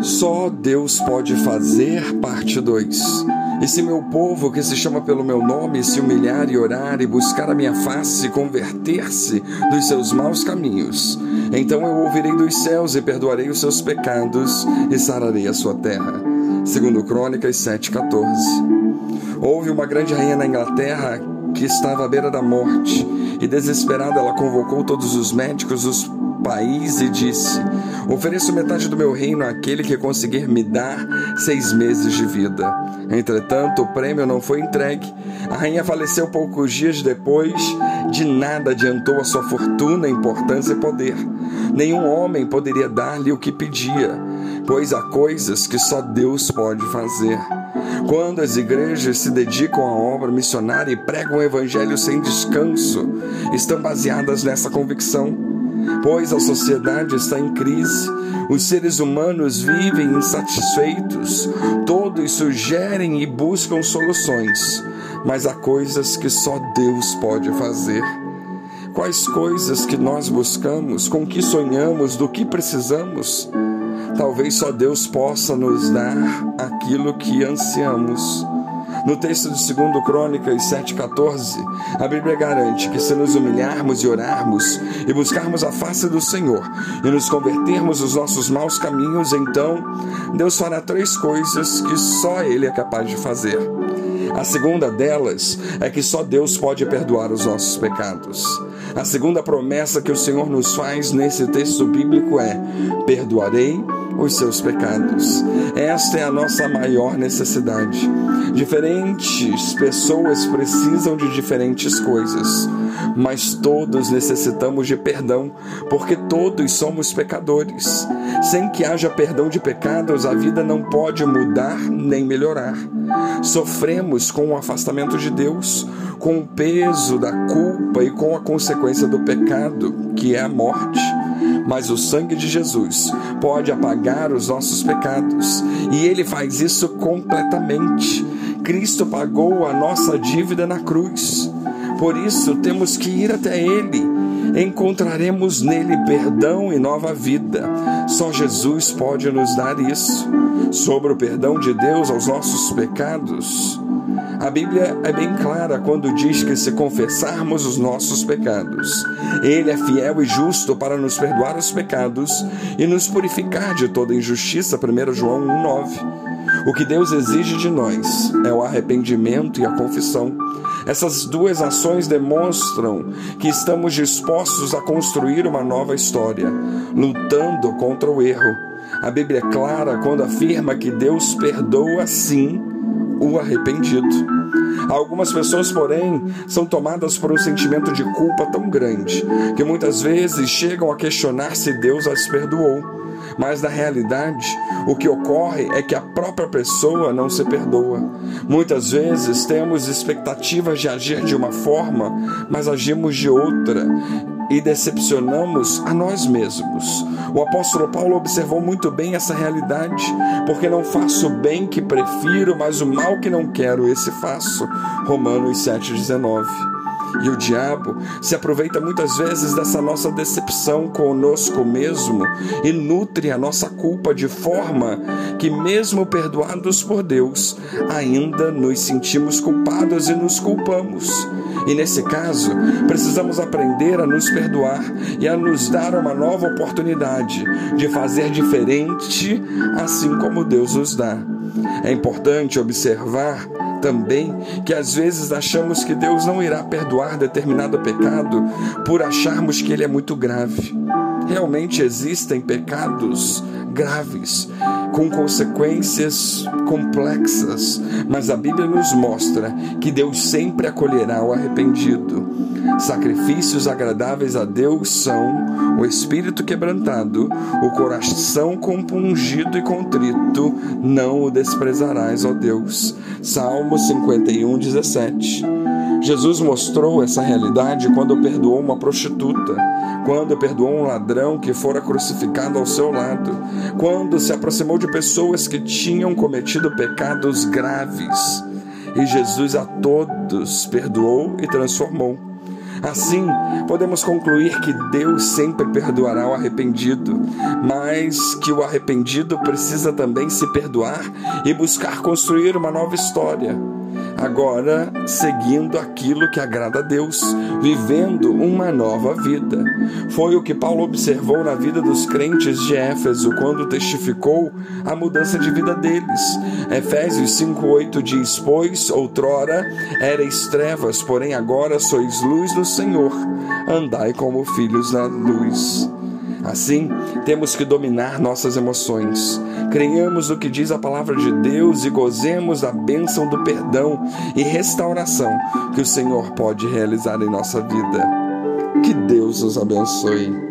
Só Deus pode fazer, parte 2. E se meu povo, que se chama pelo meu nome, se humilhar e orar e buscar a minha face converter-se dos seus maus caminhos, então eu ouvirei dos céus e perdoarei os seus pecados e sararei a sua terra. Segundo Crônicas 7,14. Houve uma grande rainha na Inglaterra que estava à beira da morte, e desesperada ela convocou todos os médicos, os país e disse: Ofereço metade do meu reino àquele que conseguir me dar seis meses de vida. Entretanto, o prêmio não foi entregue. A rainha faleceu poucos dias depois. De nada adiantou a sua fortuna, importância e poder. Nenhum homem poderia dar-lhe o que pedia, pois há coisas que só Deus pode fazer. Quando as igrejas se dedicam à obra missionária e pregam o evangelho sem descanso, estão baseadas nessa convicção pois a sociedade está em crise, os seres humanos vivem insatisfeitos, todos sugerem e buscam soluções, mas há coisas que só Deus pode fazer. Quais coisas que nós buscamos, com que sonhamos, do que precisamos? Talvez só Deus possa nos dar aquilo que ansiamos. No texto de 2 Crônicas 7,14, a Bíblia garante que se nos humilharmos e orarmos e buscarmos a face do Senhor e nos convertermos dos nossos maus caminhos, então Deus fará três coisas que só Ele é capaz de fazer. A segunda delas é que só Deus pode perdoar os nossos pecados. A segunda promessa que o Senhor nos faz nesse texto bíblico é: perdoarei os seus pecados. Esta é a nossa maior necessidade. Diferentes pessoas precisam de diferentes coisas, mas todos necessitamos de perdão, porque todos somos pecadores. Sem que haja perdão de pecados, a vida não pode mudar nem melhorar. Sofremos com o afastamento de Deus, com o peso da culpa e com a consequência do pecado, que é a morte mas o sangue de Jesus pode apagar os nossos pecados e ele faz isso completamente. Cristo pagou a nossa dívida na cruz. Por isso temos que ir até ele. Encontraremos nele perdão e nova vida. Só Jesus pode nos dar isso. Sobre o perdão de Deus aos nossos pecados, a Bíblia é bem clara quando diz que se confessarmos os nossos pecados, Ele é fiel e justo para nos perdoar os pecados e nos purificar de toda injustiça. 1 João 1,9. O que Deus exige de nós é o arrependimento e a confissão. Essas duas ações demonstram que estamos dispostos a construir uma nova história, lutando contra o erro. A Bíblia é clara quando afirma que Deus perdoa sim o arrependido. Algumas pessoas, porém, são tomadas por um sentimento de culpa tão grande que muitas vezes chegam a questionar se Deus as perdoou. Mas na realidade, o que ocorre é que a própria pessoa não se perdoa. Muitas vezes temos expectativas de agir de uma forma, mas agimos de outra e decepcionamos a nós mesmos. O apóstolo Paulo observou muito bem essa realidade, porque não faço o bem que prefiro, mas o mal que não quero, esse faço. Romanos 7,19. E o diabo se aproveita muitas vezes dessa nossa decepção conosco mesmo e nutre a nossa culpa de forma que, mesmo perdoados por Deus, ainda nos sentimos culpados e nos culpamos. E nesse caso, precisamos aprender a nos perdoar e a nos dar uma nova oportunidade de fazer diferente, assim como Deus nos dá. É importante observar também que às vezes achamos que Deus não irá perdoar determinado pecado por acharmos que ele é muito grave. Realmente existem pecados graves, com consequências complexas, mas a Bíblia nos mostra que Deus sempre acolherá o arrependido. Sacrifícios agradáveis a Deus são o espírito quebrantado, o coração compungido e contrito, não o desprezarás, ó Deus. Salmo 51, 17. Jesus mostrou essa realidade quando perdoou uma prostituta, quando perdoou um ladrão que fora crucificado ao seu lado, quando se aproximou de pessoas que tinham cometido pecados graves. E Jesus a todos perdoou e transformou. Assim, podemos concluir que Deus sempre perdoará o arrependido, mas que o arrependido precisa também se perdoar e buscar construir uma nova história agora seguindo aquilo que agrada a Deus, vivendo uma nova vida. Foi o que Paulo observou na vida dos crentes de Éfeso quando testificou a mudança de vida deles. Efésios 5:8 diz: "Pois outrora erais trevas, porém agora sois luz do Senhor. Andai como filhos na luz." Assim, temos que dominar nossas emoções. Creiamos no que diz a palavra de Deus e gozemos da bênção do perdão e restauração que o Senhor pode realizar em nossa vida. Que Deus nos abençoe.